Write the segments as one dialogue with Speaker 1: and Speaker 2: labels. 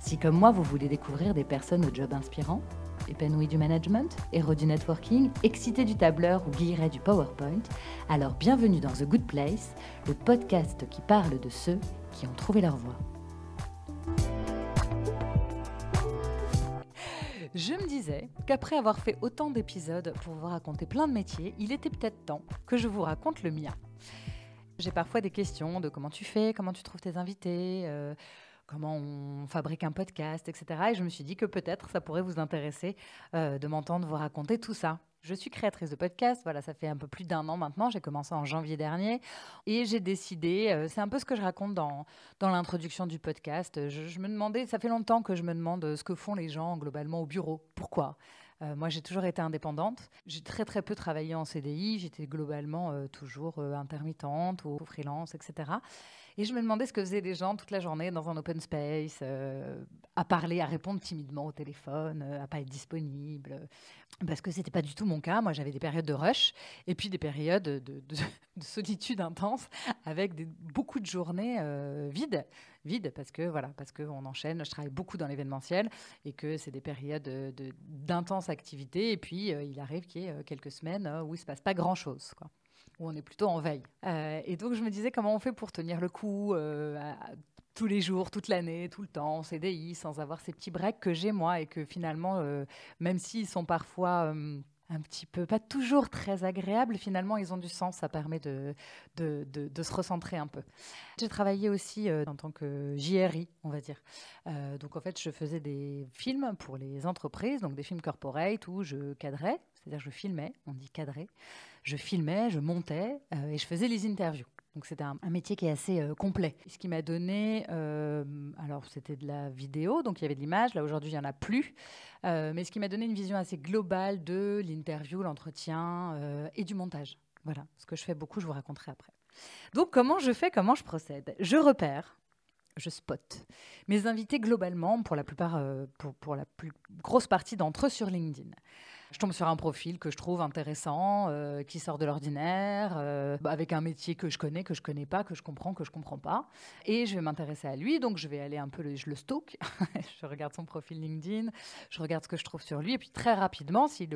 Speaker 1: Si comme moi, vous voulez découvrir des personnes au job inspirant, épanouies du management, héros du networking, excités du tableur ou guillerets du PowerPoint, alors bienvenue dans The Good Place, le podcast qui parle de ceux qui ont trouvé leur voie. Je me disais qu'après avoir fait autant d'épisodes pour vous raconter plein de métiers, il était peut-être temps que je vous raconte le mien. J'ai parfois des questions de comment tu fais, comment tu trouves tes invités. Euh, comment on fabrique un podcast, etc. Et je me suis dit que peut-être ça pourrait vous intéresser euh, de m'entendre vous raconter tout ça. Je suis créatrice de podcast, voilà, ça fait un peu plus d'un an maintenant, j'ai commencé en janvier dernier et j'ai décidé, euh, c'est un peu ce que je raconte dans, dans l'introduction du podcast, je, me demandais, ça fait longtemps que je me demande ce que font les gens globalement au bureau, pourquoi? Euh, moi, j'ai toujours été indépendante. J'ai très très peu travaillé en CDI. J'étais globalement toujours intermittente ou freelance, etc. Et je me demandais ce que faisaient les gens toute la journée dans un open space, euh, à parler, à répondre timidement au téléphone, euh, à pas être disponible. Parce que c'était pas du tout mon cas. Moi, j'avais des périodes de rush et puis des périodes de, solitude intense avec des, beaucoup de journées euh, vides. Parce que, voilà, parce qu'on enchaîne. Je travaille beaucoup dans l'événementiel et que c'est des périodes d'intense activité. Et puis, il arrive qu'il y ait quelques semaines où il se passe pas grand-chose. Quoi où on est plutôt en veille. Euh, et donc je me disais comment on fait pour tenir le coup euh, tous les jours, toute l'année, tout le temps, CDI, sans avoir ces petits breaks que j'ai moi et que finalement, euh, même s'ils sont parfois un petit peu, pas toujours très agréables, finalement, ils ont du sens. Ça permet de, se recentrer un peu. J'ai travaillé aussi en tant que JRI, on va dire. donc, en fait, je faisais des films pour les entreprises, donc des films corporate où je cadrais, c'est-à-dire je filmais, on dit cadrer je filmais, je montais euh, et je faisais les interviews. Donc c'était un, métier qui est assez euh, complet. Ce qui m'a donné, euh, alors c'était de la vidéo, donc il y avait de l'image. Là aujourd'hui il y en a plus, mais ce qui m'a donné une vision assez globale de l'interview, l'entretien et du montage. Voilà, ce que je fais beaucoup, je vous raconterai après. Donc comment je fais, comment je procède? Je repère, je spot mes invités globalement, pour la plupart, pour la plus grosse partie d'entre eux sur LinkedIn je tombe sur un profil que je trouve intéressant, euh, qui sort de l'ordinaire, euh, bah, avec un métier que je connais, que je connais pas, que je comprends, que je comprends pas. Et je vais m'intéresser à lui, donc je vais aller un peu, je le stalk, je regarde son profil LinkedIn, je regarde ce que je trouve sur lui, et puis très rapidement, si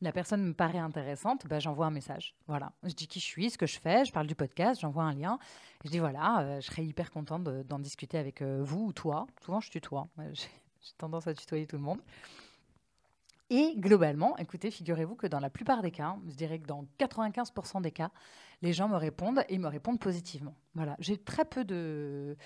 Speaker 1: la personne me paraît intéressante, bah, j'envoie un message. Voilà, je dis qui je suis, ce que je fais, je parle du podcast, j'envoie un lien. je dis voilà, euh, je serais hyper contente d'en discuter avec vous ou toi. Souvent, je tutoie. J'ai tendance à tutoyer tout le monde. Et globalement, écoutez, figurez-vous que dans la plupart des cas, je dirais que dans 95% des cas, les gens me répondent et me répondent positivement. Voilà, j'ai très peu de,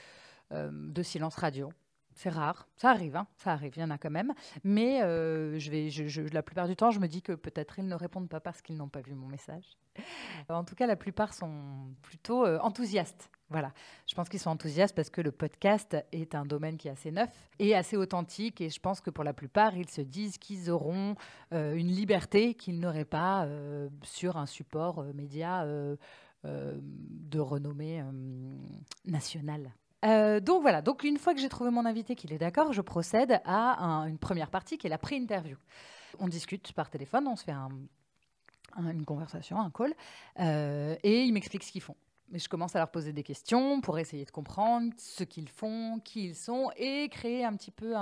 Speaker 1: euh, de silence radio. C'est rare, ça arrive, hein, ça arrive, il y en a quand même. Mais euh, je la plupart du temps, je me dis que peut-être ils ne répondent pas parce qu'ils n'ont pas vu mon message. En tout cas, la plupart sont plutôt euh, enthousiastes voilà, je pense qu'ils sont enthousiastes parce que le podcast est un domaine qui est assez neuf et assez authentique. Et je pense que pour la plupart, ils se disent qu'ils auront euh, une liberté qu'ils n'auraient pas sur un support média de renommée nationale. Donc voilà, donc une fois que j'ai trouvé mon invité qu'il est d'accord, je procède à une première partie qui est la pré-interview. On discute par téléphone, on se fait une conversation, un call, et ils m'expliquent ce qu'ils font. Mais je commence à leur poser des questions pour essayer de comprendre ce qu'ils font, qui ils sont et créer un petit peu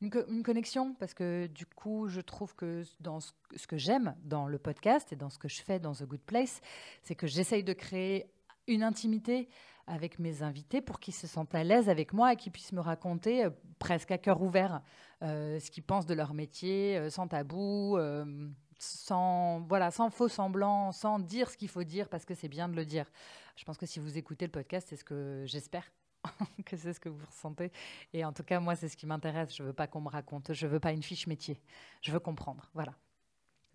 Speaker 1: une, connexion. Parce que du coup, je trouve que dans ce, que j'aime dans le podcast et dans ce que je fais dans The Good Place, c'est que j'essaye de créer une intimité avec mes invités pour qu'ils se sentent à l'aise avec moi et qu'ils puissent me raconter euh, presque à cœur ouvert euh, ce qu'ils pensent de leur métier, euh, sans tabou sans, voilà, sans faux semblant, sans dire ce qu'il faut dire parce que c'est bien de le dire. Je pense que si vous écoutez le podcast, c'est ce que j'espère que c'est ce que vous ressentez. Et en tout cas, moi, c'est ce qui m'intéresse. Je veux pas qu'on me raconte. Je veux pas une fiche métier. Je veux comprendre. Voilà.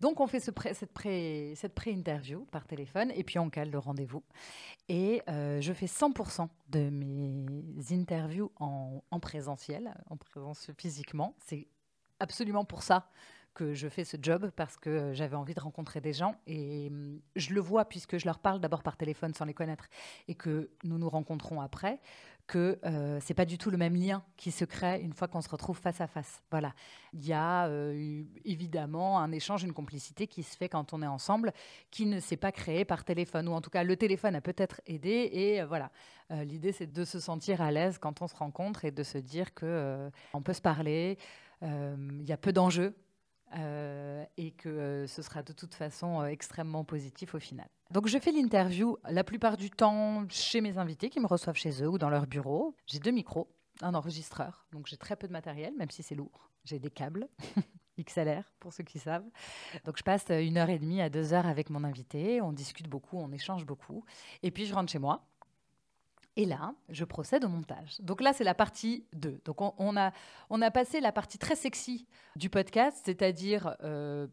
Speaker 1: Donc on fait ce cette, pré, cette pré-interview par téléphone et puis on cale le rendez-vous. Et euh, je fais 100% de mes interviews en, en présentiel, en présence physiquement. C'est absolument pour ça que je fais ce job parce que j'avais envie de rencontrer des gens et hum, je le vois puisque je leur parle d'abord par téléphone sans les connaître et que nous nous rencontrons après que euh, c'est pas du tout le même lien qui se crée une fois qu'on se retrouve face à face. Voilà, il y a euh, évidemment un échange, une complicité qui se fait quand on est ensemble, qui ne s'est pas créé par téléphone ou en tout cas le téléphone a peut-être aidé et voilà. L'idée c'est de se sentir à l'aise quand on se rencontre et de se dire que on peut se parler. Il y a peu d'enjeux euh, et que euh, ce sera de toute façon euh, extrêmement positif au final. Donc je fais l'interview la plupart du temps chez mes invités qui me reçoivent chez eux ou dans leur bureau. J'ai deux micros, un enregistreur, donc j'ai très peu de matériel, même si c'est lourd. J'ai des câbles. XLR, pour ceux qui savent. Donc, je passe une heure et demie à deux heures avec mon invité. On discute beaucoup, on échange beaucoup. Et puis, je rentre chez moi. Et là, je procède au montage. Donc là, c'est la partie 2. Donc on, a, on a passé la partie très sexy du podcast, c'est-à-dire 10% euh,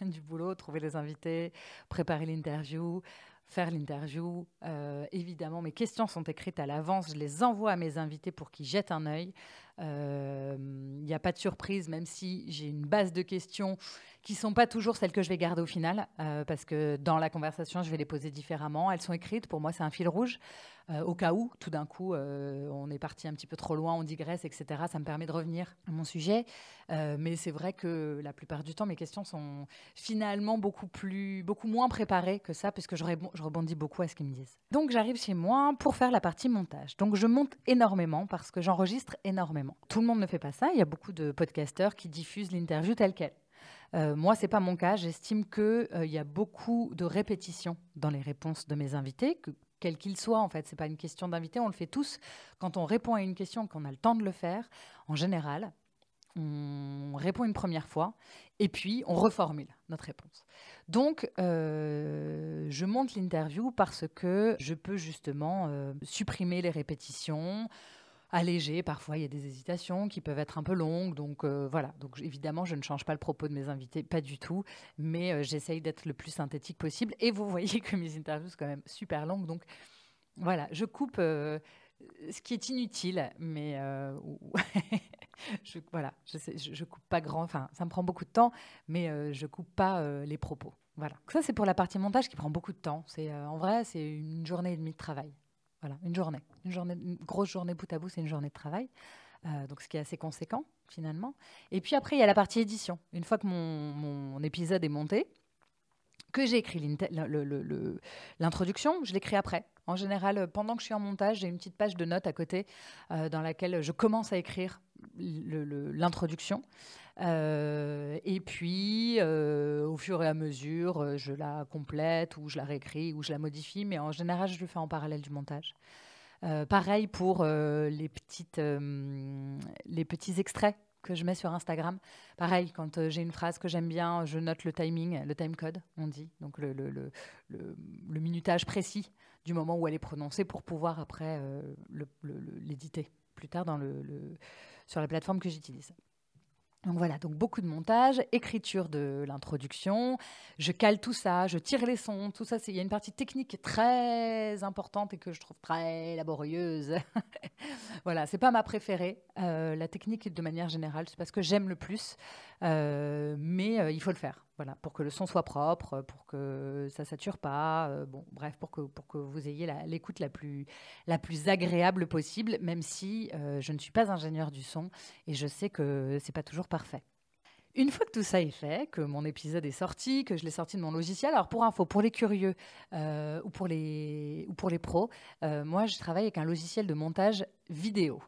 Speaker 1: du boulot, trouver les invités, préparer l'interview, faire l'interview. Euh, évidemment, mes questions sont écrites à l'avance. Je les envoie à mes invités pour qu'ils jettent un œil. Il euh, n'y a pas de surprise, même si j'ai une base de questions qui ne sont pas toujours celles que je vais garder au final, euh, parce que dans la conversation, je vais les poser différemment. Elles sont écrites, pour moi, c'est un fil rouge. Euh, au cas où, tout d'un coup, on est parti un petit peu trop loin, on digresse, etc. Ça me permet de revenir à mon sujet. mais c'est vrai que la plupart du temps, mes questions sont finalement beaucoup, plus, beaucoup moins préparées que ça, puisque je, je rebondis beaucoup à ce qu'ils me disent. Donc j'arrive chez moi pour faire la partie montage. Donc je monte énormément parce que j'enregistre énormément. Tout le monde ne fait pas ça. Il y a beaucoup de podcasteurs qui diffusent l'interview telle qu'elle. Euh, moi, c'est pas mon cas. J'estime qu'il euh, y a beaucoup de répétitions dans les réponses de mes invités, que, quels qu'ils soient. En fait, c'est pas une question d'invité. On le fait tous. Quand on répond à une question, qu'on a le temps de le faire, en général, on répond une première fois et puis on reformule notre réponse. Donc, euh, je monte l'interview parce que je peux justement supprimer les répétitions, allégé. Parfois, il y a des hésitations qui peuvent être un peu longues. Donc euh, voilà. Donc évidemment, je ne change pas le propos de mes invités, pas du tout. Mais euh, j'essaye d'être le plus synthétique possible. Et vous voyez que mes interviews sont quand même super longues. Donc voilà, je coupe euh, ce qui est inutile, mais je, voilà, je, sais, je, coupe pas grand. Enfin, ça me prend beaucoup de temps, mais je coupe pas les propos. Voilà. Ça, c'est pour la partie montage qui prend beaucoup de temps. C'est en vrai, c'est une journée et demie de travail. Voilà, une journée. Une, journée, grosse journée bout à bout, c'est une journée de travail. Euh, donc ce qui est assez conséquent finalement. Et puis après, il y a la partie édition. Une fois que mon, mon épisode est monté, que j'ai écrit l'introduction, je l'écris après. En général, pendant que je suis en montage, j'ai une petite page de notes à côté euh, dans laquelle je commence à écrire l'introduction. Euh, et puis, euh, au fur et à mesure, euh, je la complète ou je la réécris ou je la modifie, mais en général, je le fais en parallèle du montage. pareil pour les, petites, les petits extraits que je mets sur Instagram. Pareil, quand j'ai une phrase que j'aime bien, je note le timing, le time code, on dit, donc le, le, le, le minutage précis du moment où elle est prononcée pour pouvoir après l'éditer plus tard dans le, sur la plateforme que j'utilise. Donc voilà, donc beaucoup de montage, écriture de l'introduction, je cale tout ça, je tire les sons, tout ça. Il y a une partie technique très importante et que je trouve très laborieuse. voilà, c'est pas ma préférée. Euh, la technique, de manière générale, c'est parce que j'aime le plus, euh, mais euh, il faut le faire. Voilà, pour que le son soit propre, pour que ça sature pas. bon, bref, pour que pour que vous ayez l'écoute la, plus la plus agréable possible, même si je ne suis pas ingénieur du son et je sais que c'est pas toujours parfait. Une fois que tout ça est fait, que mon épisode est sorti, que je l'ai sorti de mon logiciel, alors pour info, pour les curieux euh, ou, pour les, ou pour les pros, euh, moi je travaille avec un logiciel de montage vidéo.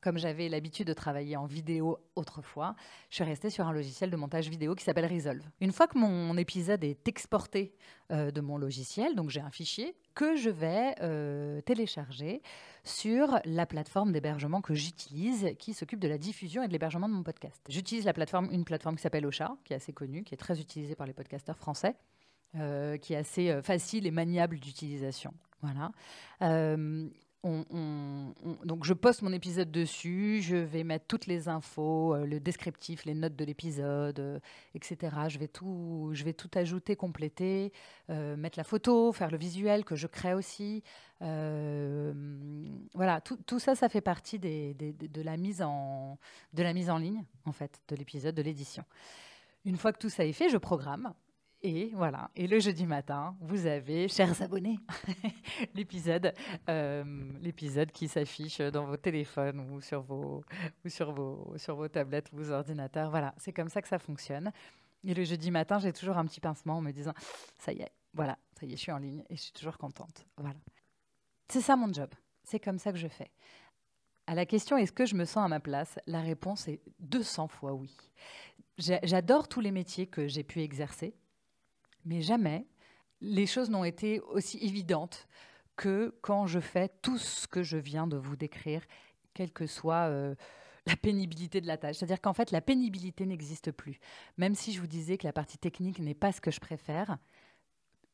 Speaker 1: Comme j'avais l'habitude de travailler en vidéo autrefois, je suis restée sur un logiciel de montage vidéo qui s'appelle Resolve. Une fois que mon épisode est exporté euh, de mon logiciel, donc j'ai un fichier que je vais euh, télécharger sur la plateforme d'hébergement que j'utilise, qui s'occupe de la diffusion et de l'hébergement de mon podcast. J'utilise une plateforme qui s'appelle Ocha, qui est assez connue, qui est très utilisée par les podcasteurs français, euh, qui est assez facile et maniable d'utilisation. Voilà donc je poste mon épisode dessus, je vais mettre toutes les infos, euh, le descriptif, les notes de l'épisode, euh, etc. Je vais tout, je vais tout ajouter, compléter, euh, mettre la photo, faire le visuel que je crée aussi. voilà, tout, ça, ça fait partie de, la mise en, de la mise en ligne en fait de l'épisode, de l'édition. Une fois que tout ça est fait, je programme. Et voilà. Et le jeudi matin, vous avez, chers abonnés, l'épisode, euh, l'épisode qui s'affiche dans vos téléphones ou sur vos, ou sur vos, sur vos tablettes ou vos ordinateurs. Voilà, c'est comme ça que ça fonctionne. Et le jeudi matin, j'ai toujours un petit pincement en me disant, ça y est, voilà, ça y est, je suis en ligne et je suis toujours contente. Voilà. C'est ça mon job. C'est comme ça que je fais. À la question est-ce que je me sens à ma place? La réponse est 200 fois oui. J'adore tous les métiers que j'ai pu exercer mais jamais les choses n'ont été aussi évidentes que quand je fais tout ce que je viens de vous décrire, quelle que soit euh, la pénibilité de la tâche. C'est-à-dire qu'en fait, la pénibilité n'existe plus. Même si je vous disais que la partie technique n'est pas ce que je préfère,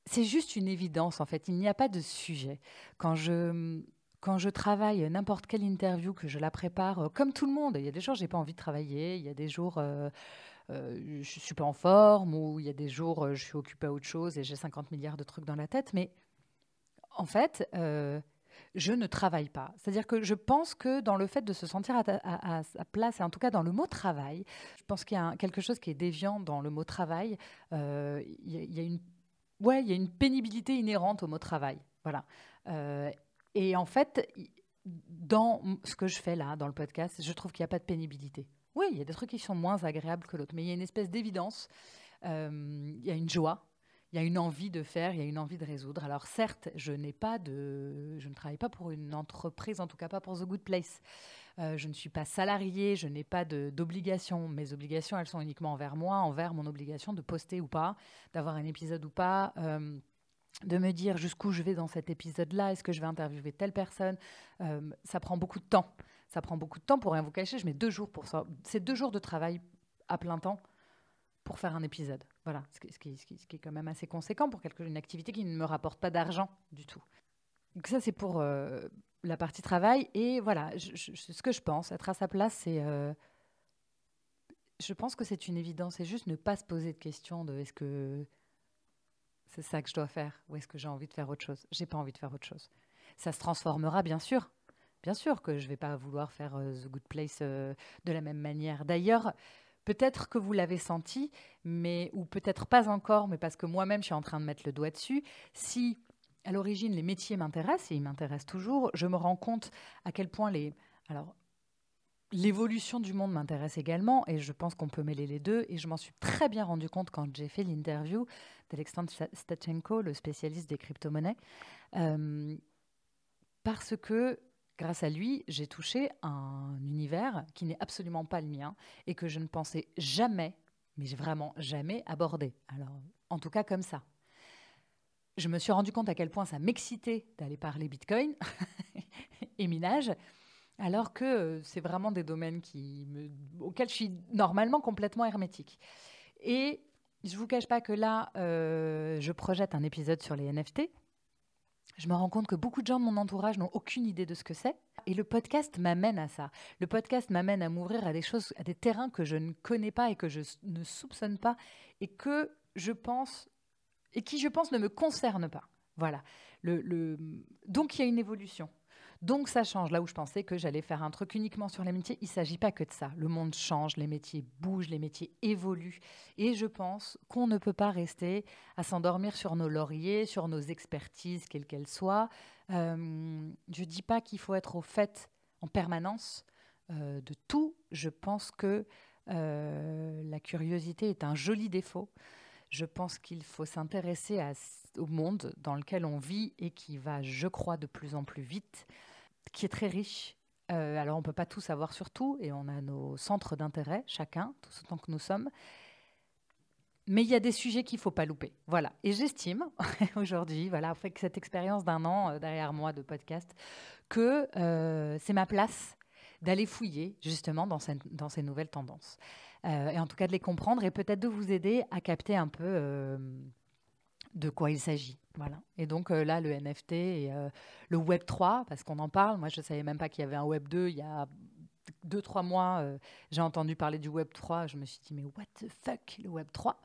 Speaker 1: c'est juste une évidence, en fait. Il n'y a pas de sujet. Quand je, quand je travaille n'importe quelle interview, que je la prépare, euh, comme tout le monde, il y a des jours, j'ai pas envie de travailler, il y a des jours... Euh, euh, je suis pas en forme ou il y a des jours euh, je suis occupée à autre chose et j'ai 50 milliards de trucs dans la tête. Mais en fait, euh, je ne travaille pas. C'est-à-dire que je pense que dans le fait de se sentir à, sa place, et en tout cas dans le mot travail, je pense qu'il y a quelque chose qui est déviant dans le mot travail. Il y, a une, ouais, il y a une pénibilité inhérente au mot travail. Voilà. et en fait, dans ce que je fais là, dans le podcast, je trouve qu'il n'y a pas de pénibilité. Oui, il y a des trucs qui sont moins agréables que l'autre, mais il y a une espèce d'évidence, euh, il y a une joie, il y a une envie de faire, il y a une envie de résoudre. Alors certes, je n'ai pas de, je ne travaille pas pour une entreprise, en tout cas pas pour The Good Place. Euh, je ne suis pas salarié, je n'ai pas d'obligations. Mes obligations, elles sont uniquement envers moi, envers mon obligation de poster ou pas, d'avoir un épisode ou pas. Euh, de me dire jusqu'où je vais dans cet épisode-là, est-ce que je vais interviewer telle personne, ça prend beaucoup de temps. Ça prend beaucoup de temps pour rien vous cacher. Je mets deux jours pour ça. C'est deux jours de travail à plein temps pour faire un épisode. Voilà, ce qui, est quand même assez conséquent pour quelque, une activité qui ne me rapporte pas d'argent du tout. Donc ça, c'est pour euh, la partie travail. Et voilà, ce que je pense, être à sa place, c'est... Euh, je pense que c'est une évidence. C'est juste ne pas se poser de questions de est-ce que c'est ça que je dois faire ou est-ce que j'ai envie de faire autre chose. J'ai pas envie de faire autre chose. Ça se transformera, bien sûr. Bien sûr que je ne vais pas vouloir faire euh, The Good Place euh, de la même manière. D'ailleurs, peut-être que vous l'avez senti, mais ou peut-être pas encore, mais parce que moi-même je suis en train de mettre le doigt dessus. Si à l'origine les métiers m'intéressent et ils m'intéressent toujours, je me rends compte à quel point les alors L'évolution du monde m'intéresse également et je pense qu'on peut mêler les deux. Et je m'en suis très bien rendu compte quand j'ai fait l'interview d'Alexandre Stachenko, le spécialiste des crypto-monnaies, euh, parce que grâce à lui, j'ai touché un univers qui n'est absolument pas le mien et que je ne pensais jamais, mais vraiment jamais aborder. Alors, en tout cas comme ça. Je me suis rendu compte à quel point ça m'excitait d'aller parler Bitcoin et minage, alors que euh, c'est vraiment des domaines qui me, auxquels je suis normalement complètement hermétique. Et je ne vous cache pas que là, euh, je projette un épisode sur les NFT je me rends compte que beaucoup de gens de mon entourage n'ont aucune idée de ce que c'est. Et le podcast m'amène à ça. Le podcast m'amène à m'ouvrir à des choses, à des terrains que je ne connais pas et que je ne soupçonne pas et que je pense et qui, je pense, ne me concernent pas. Voilà. Le, Donc, il y a une évolution. Donc ça change. Là où je pensais que j'allais faire un truc uniquement sur les métiers, il ne s'agit pas que de ça. Le monde change, les métiers bougent, les métiers évoluent. Et je pense qu'on ne peut pas rester à s'endormir sur nos lauriers, sur nos expertises, quelles qu'elles soient. Euh, je ne dis pas qu'il faut être au fait en permanence euh, de tout. Je pense que euh, la curiosité est un joli défaut. Je pense qu'il faut s'intéresser au monde dans lequel on vit et qui va, je crois, de plus en plus vite qui est très riche. Euh, alors, on ne peut pas tout savoir sur tout, et on a nos centres d'intérêt, chacun, tout autant que nous sommes. Mais il y a des sujets qu'il ne faut pas louper. Voilà. Et j'estime, aujourd'hui, voilà, après cette expérience d'un an euh, derrière moi de podcast, que euh, c'est ma place d'aller fouiller, justement, dans ces nouvelles tendances. et en tout cas, de les comprendre et peut-être de vous aider à capter un peu de quoi il s'agit. Voilà. Et donc là, le NFT et le Web 3, parce qu'on en parle. Moi, je ne savais même pas qu'il y avait un Web 2 il y a deux, trois mois, euh, j'ai entendu parler du Web 3. Je me suis dit, mais what the fuck, le Web 3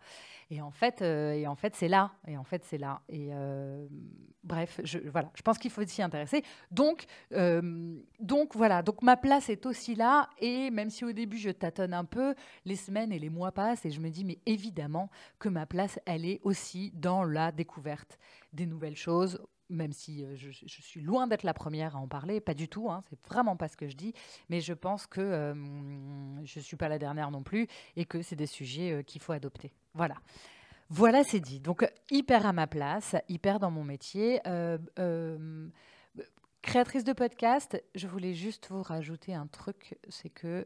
Speaker 1: Et en fait, euh, en fait c'est là. Et en fait, c'est là. Et euh, bref, je, voilà, je pense qu'il faut s'y intéresser. Donc, donc, voilà. Donc, ma place est aussi là. Et même si au début, je tâtonne un peu, les semaines et les mois passent. Et je me dis, mais évidemment que ma place, elle est aussi dans la découverte des nouvelles choses même si euh, je, suis loin d'être la première à en parler, pas du tout, hein, c'est vraiment pas ce que je dis, mais je pense que euh, je ne suis pas la dernière non plus et que c'est des sujets euh, qu'il faut adopter. Voilà. Voilà, c'est dit. Donc, hyper à ma place, hyper dans mon métier. créatrice de podcast, je voulais juste vous rajouter un truc, c'est que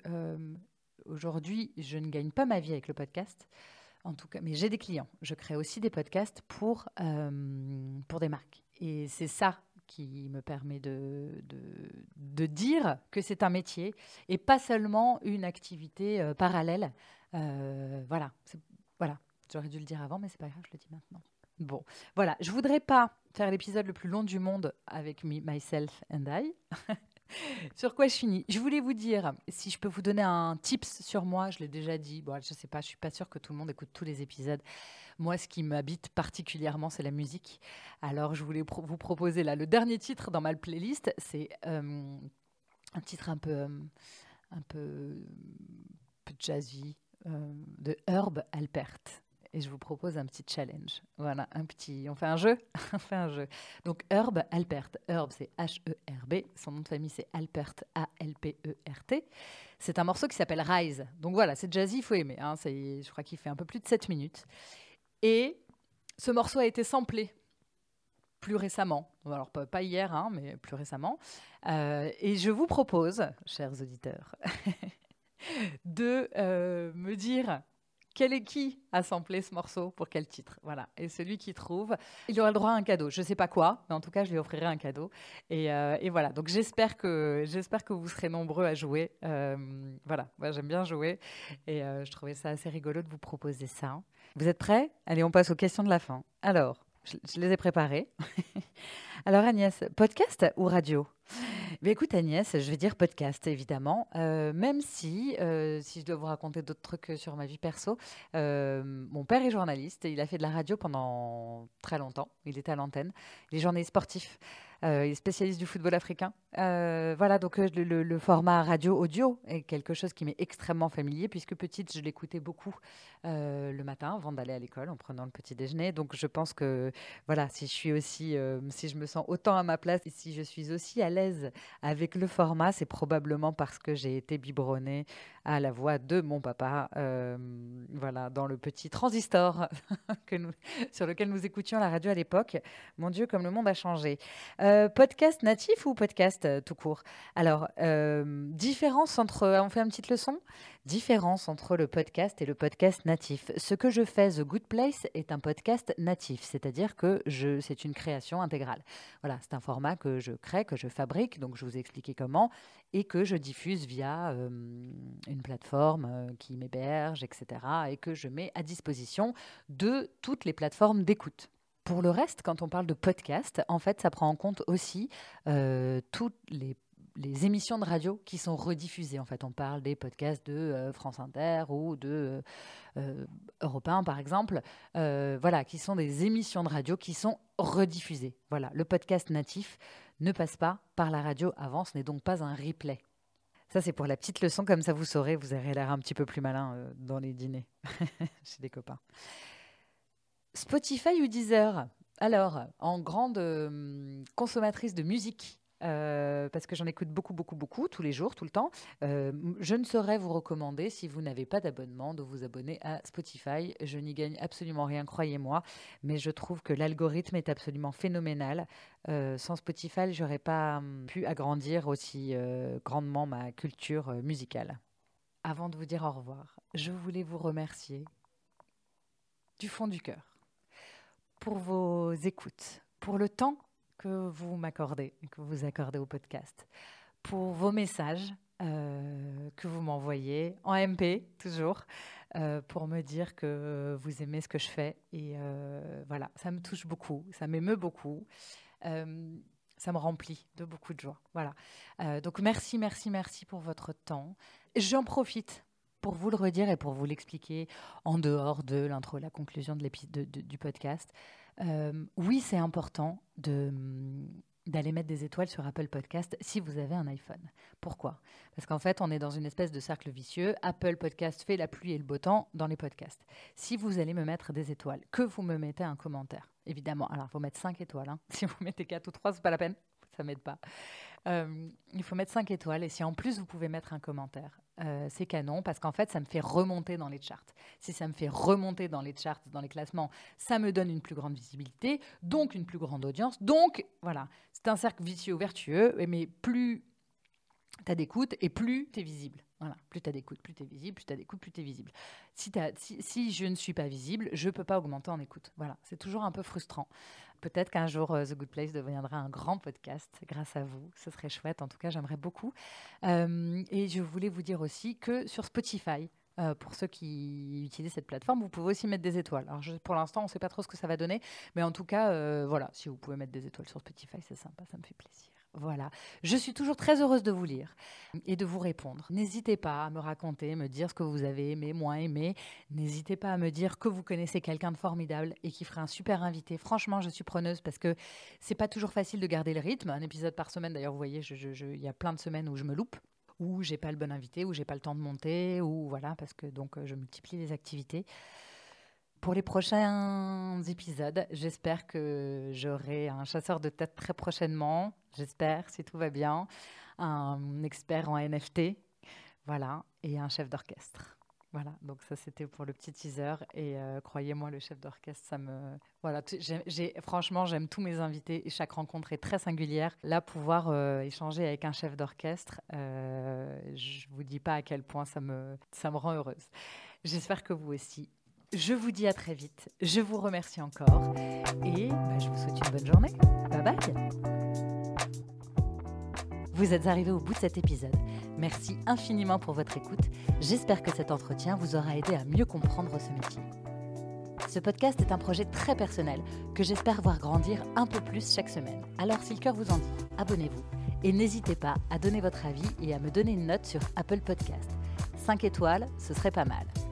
Speaker 1: aujourd'hui, je ne gagne pas ma vie avec le podcast. En tout cas, mais j'ai des clients. Je crée aussi des podcasts pour, pour des marques. Et c'est ça qui me permet de, de, dire que c'est un métier et pas seulement une activité euh, parallèle. Euh, voilà, voilà. J'aurais dû le dire avant, mais c'est pas grave, je le dis maintenant. Bon, voilà. Je voudrais pas faire l'épisode le plus long du monde avec me, myself and I. sur quoi je finis? Je voulais vous dire, si je peux vous donner un tips sur moi, je l'ai déjà dit. Bon, je sais pas, je suis pas sûre que tout le monde écoute tous les épisodes. Moi, ce qui m'habite particulièrement, c'est la musique. Alors, je voulais vous proposer là le dernier titre dans ma playlist. C'est euh, un titre un peu, euh, un peu, peu jazzy euh, de Herb Alpert. Et je vous propose un petit challenge. Voilà, un petit. On fait un jeu On fait un jeu. Donc, Herb Alpert. Herb, c'est H-E-R-B. Son nom de famille, c'est Alpert, A-L-P-E-R-T. C'est un morceau qui s'appelle Rise. Donc voilà, c'est jazzy, il faut aimer. Hein. Je crois qu'il fait un peu plus de 7 minutes. Et ce morceau a été samplé plus récemment. Alors, pas, hier, hein, mais plus récemment. Euh, et je vous propose, chers auditeurs, de euh, me dire quel est qui a samplé ce morceau pour quel titre? Voilà. Et celui qui trouve, il aura le droit à un cadeau. Je ne sais pas quoi, mais en tout cas, je lui offrirai un cadeau. Et, euh, voilà. Donc j'espère que j'espère que vous serez nombreux à jouer. Euh, voilà. Moi, j'aime bien jouer et euh, je trouvais ça assez rigolo de vous proposer ça. Vous êtes prêts? Allez, on passe aux questions de la fin. Alors, je, je les ai préparées. Alors Agnès, podcast ou radio? Mais écoute Agnès, je vais dire podcast évidemment, euh, même si, euh, si je dois vous raconter d'autres trucs sur ma vie perso, euh, mon père est journaliste et il a fait de la radio pendant très longtemps, il était à l'antenne, il est journaliste sportif. Euh, spécialiste du football africain. Euh, voilà, donc euh, le, format radio-audio est quelque chose qui m'est extrêmement familier, puisque petite, je l'écoutais beaucoup le matin avant d'aller à l'école en prenant le petit déjeuner. Donc je pense que voilà, si je suis aussi, si je me sens autant à ma place et si je suis aussi à l'aise avec le format, c'est probablement parce que j'ai été biberonnée à la voix de mon papa, voilà, dans le petit transistor que nous, sur lequel nous écoutions la radio à l'époque. Mon Dieu, comme le monde a changé. Euh, podcast natif ou podcast euh, tout court? Alors, euh, différence entre. On fait une petite leçon? Différence entre le podcast et le podcast natif. Ce que je fais, The Good Place, est un podcast natif, c'est-à-dire que c'est une création intégrale. Voilà, c'est un format que je crée, que je fabrique, donc je vous ai expliqué comment, et que je diffuse via une plateforme qui m'héberge, etc., et que je mets à disposition de toutes les plateformes d'écoute. Pour le reste, quand on parle de podcast, en fait, ça prend en compte aussi toutes les, émissions de radio qui sont rediffusées. En fait, on parle des podcasts de France Inter ou de euh, Europe 1, par exemple, voilà, qui sont des émissions de radio qui sont rediffusées. Voilà, le podcast natif ne passe pas par la radio avant, ce n'est donc pas un replay. Ça, c'est pour la petite leçon, comme ça vous saurez, vous aurez l'air un petit peu plus malin dans les dîners chez des copains. Spotify ou Deezer? Alors, en grande euh, consommatrice de musique, euh, parce que j'en écoute beaucoup, beaucoup, beaucoup, tous les jours, tout le temps. Euh, je ne saurais vous recommander, si vous n'avez pas d'abonnement, de vous abonner à Spotify. Je n'y gagne absolument rien, croyez-moi, mais je trouve que l'algorithme est absolument phénoménal. sans Spotify, j'aurais pas hum, pu agrandir aussi grandement ma culture musicale. Avant de vous dire au revoir, je voulais vous remercier du fond du cœur pour vos écoutes, pour le temps que vous m'accordez, que vous accordez au podcast, pour vos messages que vous m'envoyez en MP toujours. pour me dire que vous aimez ce que je fais. Et voilà, ça me touche beaucoup, ça m'émeut beaucoup ça me remplit de beaucoup de joie. Voilà. Euh, donc merci, merci, merci pour votre temps. J'en profite pour vous le redire et pour vous l'expliquer en dehors de l'intro, la conclusion de du podcast. Euh, oui, c'est important de d'aller mettre des étoiles sur Apple Podcast si vous avez un iPhone. Pourquoi? Parce qu'en fait, on est dans une espèce de cercle vicieux. Apple Podcast fait la pluie et le beau temps dans les podcasts. Si vous allez me mettre des étoiles, que vous me mettez un commentaire, évidemment. Alors, il faut mettre 5 étoiles. Hein. Si vous mettez 4 ou 3, c'est pas la peine. Ça m'aide pas. Euh, il faut mettre 5 étoiles. Et si en plus, vous pouvez mettre un commentaire, euh, c'est canon parce qu'en fait, ça me fait remonter dans les charts. Si ça me fait remonter dans les charts, dans les classements, ça me donne une plus grande visibilité, donc une plus grande audience. Donc, voilà, c'est un cercle vicieux vertueux. Mais plus tu as d'écoute et plus tu es visible. Voilà, plus tu as d'écoute, plus tu es visible, plus tu as d'écoute, plus tu es visible. Si, je ne suis pas visible, je ne peux pas augmenter en écoute. Voilà, c'est toujours un peu frustrant. Peut-être qu'un jour, euh, The Good Place deviendra un grand podcast grâce à vous. Ce serait chouette. En tout cas, j'aimerais beaucoup. Euh, et je voulais vous dire aussi que sur Spotify, euh, pour ceux qui utilisent cette plateforme, vous pouvez aussi mettre des étoiles. Alors, pour l'instant, on ne sait pas trop ce que ça va donner, mais en tout cas, voilà, si vous pouvez mettre des étoiles sur Spotify, c'est sympa, ça me fait plaisir. Voilà. Je suis toujours très heureuse de vous lire et de vous répondre. N'hésitez pas à me raconter, me dire ce que vous avez aimé, moins aimé. N'hésitez pas à me dire que vous connaissez quelqu'un de formidable et qui ferait un super invité. Franchement, je suis preneuse parce que c'est pas toujours facile de garder le rythme. Un épisode par semaine, d'ailleurs, vous voyez, il y a plein de semaines où je me loupe où j'ai pas le bon invité, où j'ai pas le temps de monter, ou voilà, parce que donc je multiplie les activités. Pour les prochains épisodes, j'espère que j'aurai un chasseur de tête très prochainement. J'espère, si tout va bien. Un expert en NFT. Voilà. Et un chef d'orchestre. Voilà, donc ça c'était pour le petit teaser et euh, croyez-moi le chef d'orchestre ça me voilà franchement j'aime tous mes invités et chaque rencontre est très singulière. Là pouvoir euh, échanger avec un chef d'orchestre, euh, je vous dis pas à quel point ça me ça me rend heureuse. J'espère que vous aussi. Je vous dis à très vite. Je vous remercie encore. Et bah, je vous souhaite une bonne journée. Bye bye. Vous êtes arrivé au bout de cet épisode. Merci infiniment pour votre écoute. J'espère que cet entretien vous aura aidé à mieux comprendre ce métier. Ce podcast est un projet très personnel que j'espère voir grandir un peu plus chaque semaine. Alors si le cœur vous en dit, abonnez-vous et n'hésitez pas à donner votre avis et à me donner une note sur Apple Podcast. 5 étoiles, ce serait pas mal.